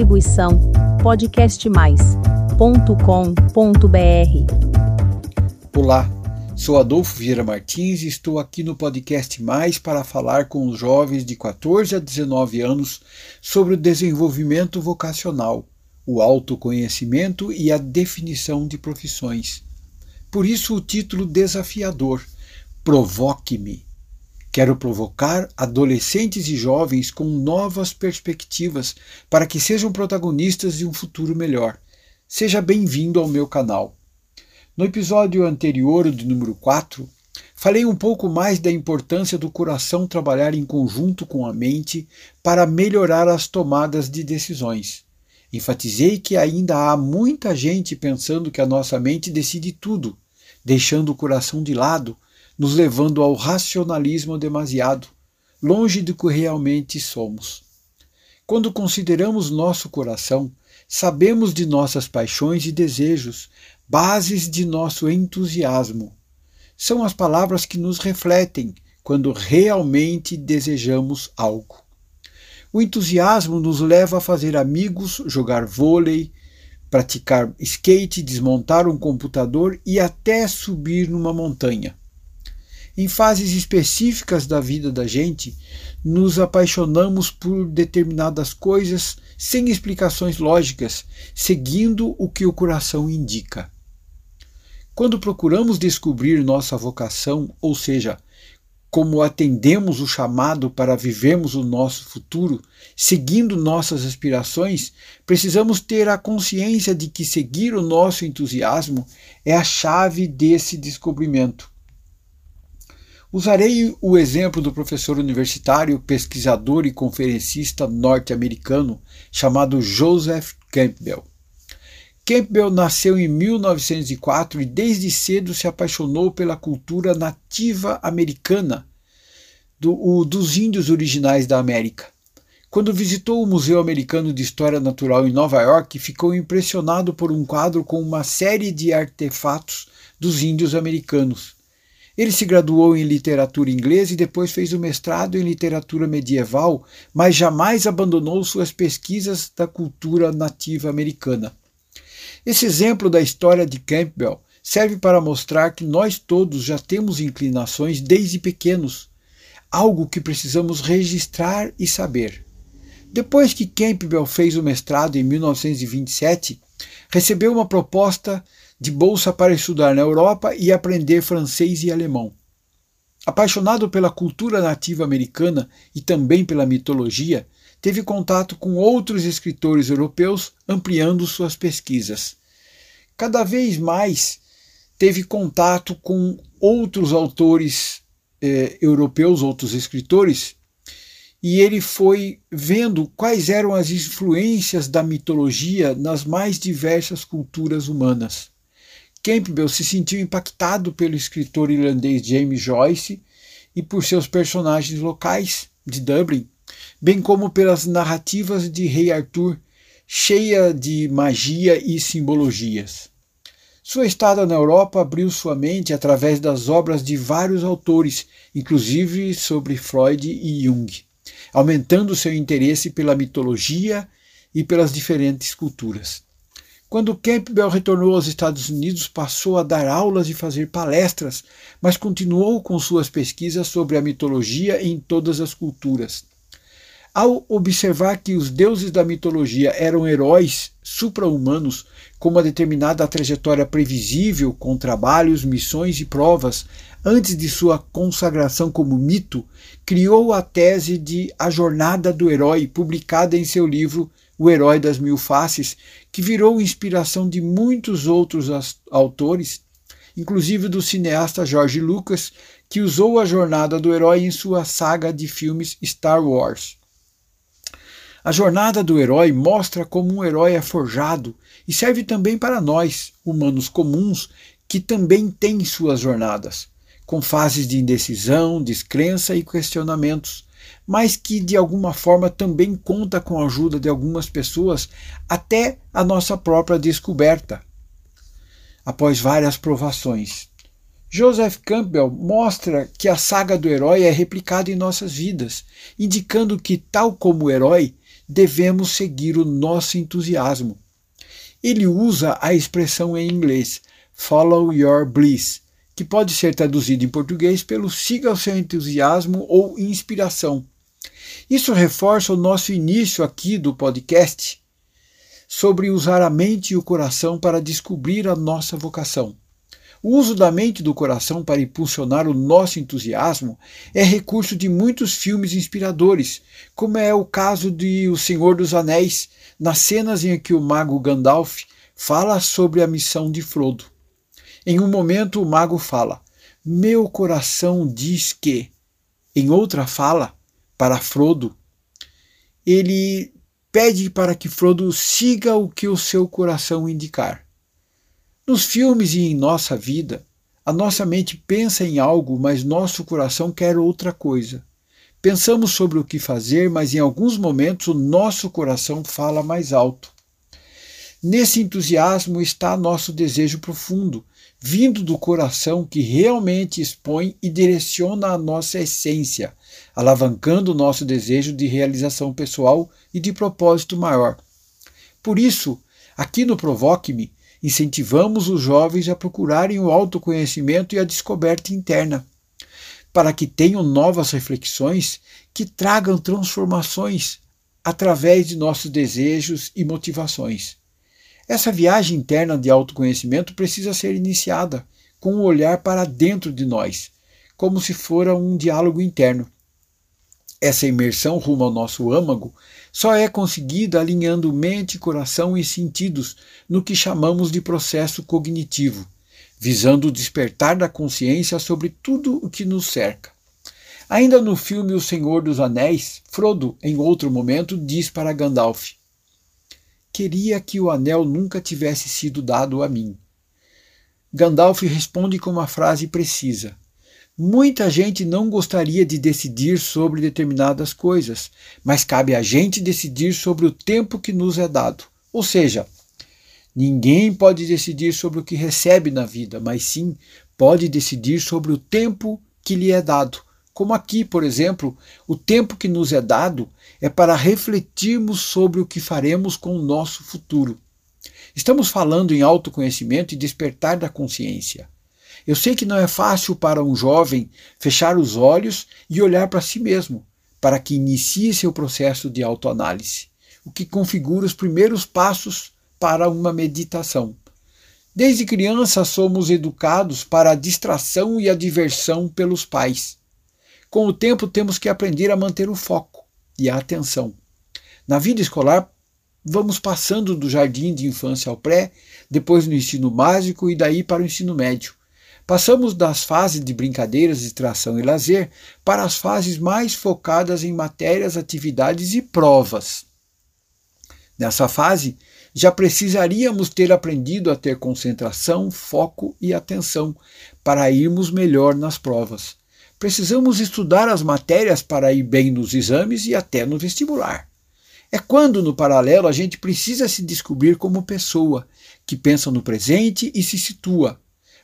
Distribuição podcastmais.com.br. Olá, sou Adolfo Vieira Martins e estou aqui no Podcast Mais para falar com os jovens de 14 a 19 anos sobre o desenvolvimento vocacional, o autoconhecimento e a definição de profissões. Por isso o título desafiador: Provoque-me. Quero provocar adolescentes e jovens com novas perspectivas para que sejam protagonistas de um futuro melhor. Seja bem-vindo ao meu canal. No episódio anterior, de número 4, falei um pouco mais da importância do coração trabalhar em conjunto com a mente para melhorar as tomadas de decisões. Enfatizei que ainda há muita gente pensando que a nossa mente decide tudo, deixando o coração de lado nos levando ao racionalismo demasiado, longe do que realmente somos. Quando consideramos nosso coração, sabemos de nossas paixões e desejos, bases de nosso entusiasmo. São as palavras que nos refletem quando realmente desejamos algo. O entusiasmo nos leva a fazer amigos, jogar vôlei, praticar skate, desmontar um computador e até subir numa montanha. Em fases específicas da vida da gente, nos apaixonamos por determinadas coisas sem explicações lógicas, seguindo o que o coração indica. Quando procuramos descobrir nossa vocação, ou seja, como atendemos o chamado para vivermos o nosso futuro, seguindo nossas aspirações, precisamos ter a consciência de que seguir o nosso entusiasmo é a chave desse descobrimento. Usarei o exemplo do professor universitário, pesquisador e conferencista norte-americano chamado Joseph Campbell. Campbell nasceu em 1904 e desde cedo se apaixonou pela cultura nativa americana do, o, dos índios originais da América. Quando visitou o Museu Americano de História Natural em Nova York, ficou impressionado por um quadro com uma série de artefatos dos índios americanos. Ele se graduou em literatura inglesa e depois fez o mestrado em literatura medieval, mas jamais abandonou suas pesquisas da cultura nativa americana. Esse exemplo da história de Campbell serve para mostrar que nós todos já temos inclinações desde pequenos, algo que precisamos registrar e saber. Depois que Campbell fez o mestrado em 1927, recebeu uma proposta de bolsa para estudar na Europa e aprender francês e alemão. Apaixonado pela cultura nativa americana e também pela mitologia, teve contato com outros escritores europeus, ampliando suas pesquisas. Cada vez mais teve contato com outros autores eh, europeus, outros escritores, e ele foi vendo quais eram as influências da mitologia nas mais diversas culturas humanas. Campbell se sentiu impactado pelo escritor irlandês James Joyce e por seus personagens locais de Dublin, bem como pelas narrativas de Rei Arthur, cheia de magia e simbologias. Sua estada na Europa abriu sua mente através das obras de vários autores, inclusive sobre Freud e Jung, aumentando seu interesse pela mitologia e pelas diferentes culturas. Quando Campbell retornou aos Estados Unidos, passou a dar aulas e fazer palestras, mas continuou com suas pesquisas sobre a mitologia em todas as culturas. Ao observar que os deuses da mitologia eram heróis supra-humanos com uma determinada trajetória previsível, com trabalhos, missões e provas, antes de sua consagração como mito, criou a tese de A Jornada do Herói, publicada em seu livro o herói das mil faces, que virou inspiração de muitos outros autores, inclusive do cineasta George Lucas, que usou a jornada do herói em sua saga de filmes Star Wars. A jornada do herói mostra como um herói é forjado e serve também para nós, humanos comuns, que também têm suas jornadas, com fases de indecisão, descrença e questionamentos, mas que de alguma forma também conta com a ajuda de algumas pessoas até a nossa própria descoberta, após várias provações. Joseph Campbell mostra que a saga do herói é replicada em nossas vidas, indicando que, tal como o herói, devemos seguir o nosso entusiasmo. Ele usa a expressão em inglês follow your bliss, que pode ser traduzido em português pelo siga o seu entusiasmo ou inspiração. Isso reforça o nosso início aqui do podcast sobre usar a mente e o coração para descobrir a nossa vocação. O uso da mente e do coração para impulsionar o nosso entusiasmo é recurso de muitos filmes inspiradores, como é o caso de O Senhor dos Anéis, nas cenas em que o mago Gandalf fala sobre a missão de Frodo. Em um momento, o mago fala: Meu coração diz que. Em outra fala, para Frodo, ele pede para que Frodo siga o que o seu coração indicar. Nos filmes e em nossa vida, a nossa mente pensa em algo, mas nosso coração quer outra coisa. Pensamos sobre o que fazer, mas em alguns momentos o nosso coração fala mais alto. Nesse entusiasmo está nosso desejo profundo, vindo do coração que realmente expõe e direciona a nossa essência, alavancando o nosso desejo de realização pessoal e de propósito maior. Por isso, aqui no Provoque-me, incentivamos os jovens a procurarem o autoconhecimento e a descoberta interna, para que tenham novas reflexões que tragam transformações através de nossos desejos e motivações. Essa viagem interna de autoconhecimento precisa ser iniciada com um olhar para dentro de nós, como se fora um diálogo interno. Essa imersão rumo ao nosso âmago só é conseguida alinhando mente, coração e sentidos no que chamamos de processo cognitivo, visando o despertar da consciência sobre tudo o que nos cerca. Ainda no filme O Senhor dos Anéis, Frodo, em outro momento, diz para Gandalf: Queria que o anel nunca tivesse sido dado a mim. Gandalf responde com uma frase precisa: Muita gente não gostaria de decidir sobre determinadas coisas, mas cabe a gente decidir sobre o tempo que nos é dado. Ou seja, ninguém pode decidir sobre o que recebe na vida, mas sim pode decidir sobre o tempo que lhe é dado. Como aqui, por exemplo, o tempo que nos é dado é para refletirmos sobre o que faremos com o nosso futuro. Estamos falando em autoconhecimento e despertar da consciência. Eu sei que não é fácil para um jovem fechar os olhos e olhar para si mesmo, para que inicie seu processo de autoanálise, o que configura os primeiros passos para uma meditação. Desde criança somos educados para a distração e a diversão pelos pais. Com o tempo temos que aprender a manter o foco e a atenção. Na vida escolar, vamos passando do jardim de infância ao pré, depois no ensino básico e daí para o ensino médio. Passamos das fases de brincadeiras, distração e lazer para as fases mais focadas em matérias, atividades e provas. Nessa fase, já precisaríamos ter aprendido a ter concentração, foco e atenção para irmos melhor nas provas. Precisamos estudar as matérias para ir bem nos exames e até no vestibular. É quando, no paralelo, a gente precisa se descobrir como pessoa, que pensa no presente e se situa,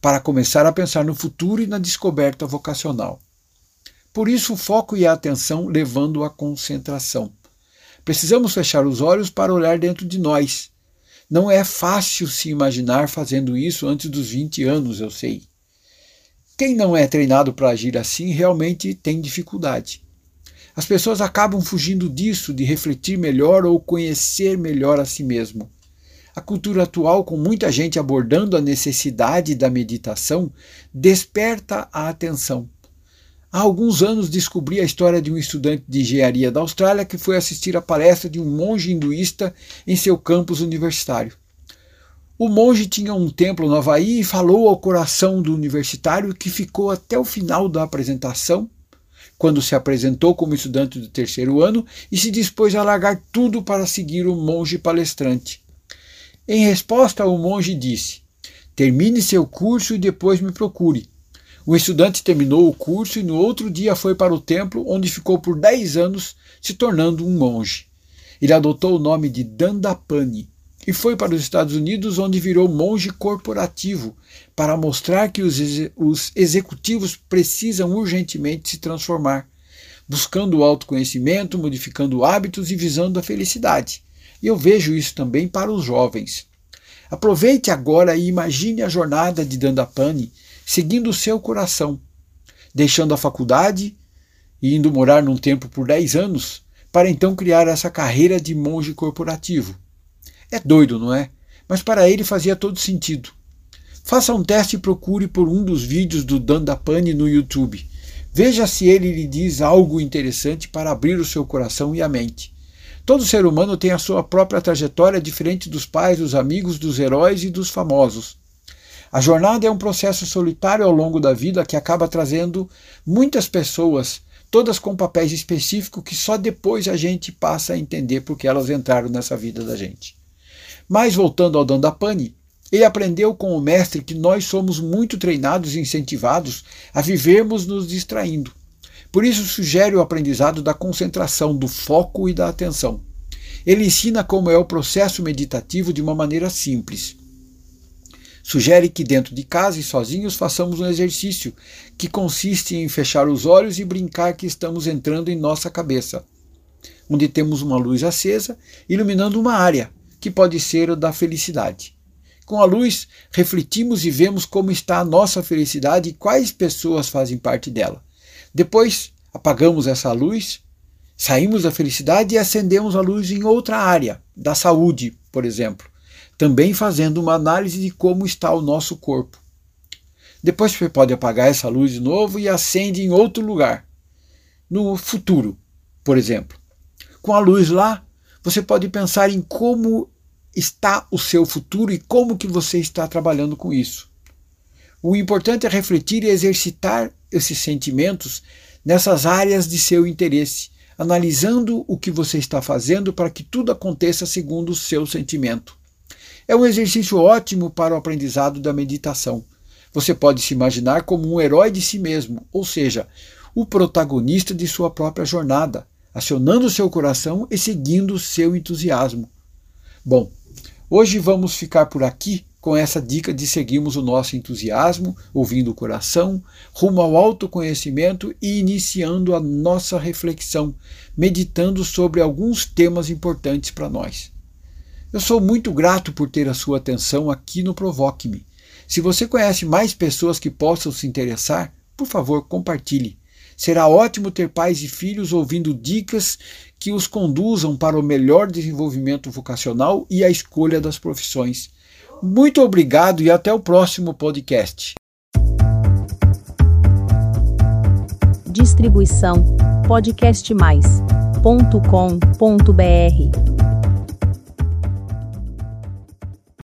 para começar a pensar no futuro e na descoberta vocacional. Por isso, o foco e a atenção levando à concentração. Precisamos fechar os olhos para olhar dentro de nós. Não é fácil se imaginar fazendo isso antes dos 20 anos, eu sei. Quem não é treinado para agir assim realmente tem dificuldade. As pessoas acabam fugindo disso, de refletir melhor ou conhecer melhor a si mesmo. A cultura atual, com muita gente abordando a necessidade da meditação, desperta a atenção. Há alguns anos descobri a história de um estudante de engenharia da Austrália que foi assistir à palestra de um monge hinduísta em seu campus universitário. O monge tinha um templo no Havaí e falou ao coração do universitário que ficou até o final da apresentação, quando se apresentou como estudante do terceiro ano e se dispôs a largar tudo para seguir o monge palestrante. Em resposta, o monge disse: Termine seu curso e depois me procure. O estudante terminou o curso e no outro dia foi para o templo, onde ficou por dez anos, se tornando um monge. Ele adotou o nome de Dandapani e foi para os Estados Unidos, onde virou monge corporativo, para mostrar que os, os executivos precisam urgentemente se transformar. buscando o autoconhecimento, modificando hábitos e visando a felicidade. E eu vejo isso também para os jovens. Aproveite agora e imagine a jornada de Dandapani seguindo o seu coração, deixando a faculdade e indo morar num templo por 10 anos, para então criar essa carreira de monge corporativo. É doido, não é? Mas para ele fazia todo sentido. Faça um teste e procure por um dos vídeos do Dandapani no YouTube. Veja se ele lhe diz algo interessante para abrir o seu coração e a mente. Todo ser humano tem a sua própria trajetória diferente dos pais, dos amigos, dos heróis e dos famosos. A jornada é um processo solitário ao longo da vida que acaba trazendo muitas pessoas, todas com papéis específicos que só depois a gente passa a entender porque elas entraram nessa vida da gente. Mas voltando ao Dandapani, ele aprendeu com o mestre que nós somos muito treinados e incentivados a vivermos nos distraindo. Por isso, sugere o aprendizado da concentração, do foco e da atenção. Ele ensina como é o processo meditativo de uma maneira simples. Sugere que dentro de casa e sozinhos façamos um exercício que consiste em fechar os olhos e brincar que estamos entrando em nossa cabeça, onde temos uma luz acesa iluminando uma área, que pode ser o da felicidade. Com a luz, refletimos e vemos como está a nossa felicidade e quais pessoas fazem parte dela. Depois, apagamos essa luz, saímos da felicidade e acendemos a luz em outra área, da saúde, por exemplo, também fazendo uma análise de como está o nosso corpo. Depois você pode apagar essa luz de novo e acende em outro lugar, no futuro, por exemplo. Com a luz lá, você pode pensar em como está o seu futuro e como que você está trabalhando com isso. O importante é refletir e exercitar esses sentimentos nessas áreas de seu interesse, analisando o que você está fazendo para que tudo aconteça segundo o seu sentimento. É um exercício ótimo para o aprendizado da meditação. Você pode se imaginar como um herói de si mesmo, ou seja, o protagonista de sua própria jornada, acionando seu coração e seguindo seu entusiasmo. Bom, Hoje vamos ficar por aqui com essa dica de seguirmos o nosso entusiasmo, ouvindo o coração, rumo ao autoconhecimento e iniciando a nossa reflexão, meditando sobre alguns temas importantes para nós. Eu sou muito grato por ter a sua atenção aqui no Provoque-me. Se você conhece mais pessoas que possam se interessar, por favor, compartilhe. Será ótimo ter pais e filhos ouvindo dicas que os conduzam para o melhor desenvolvimento vocacional e a escolha das profissões. Muito obrigado e até o próximo podcast. Distribuição podcastmais.com.br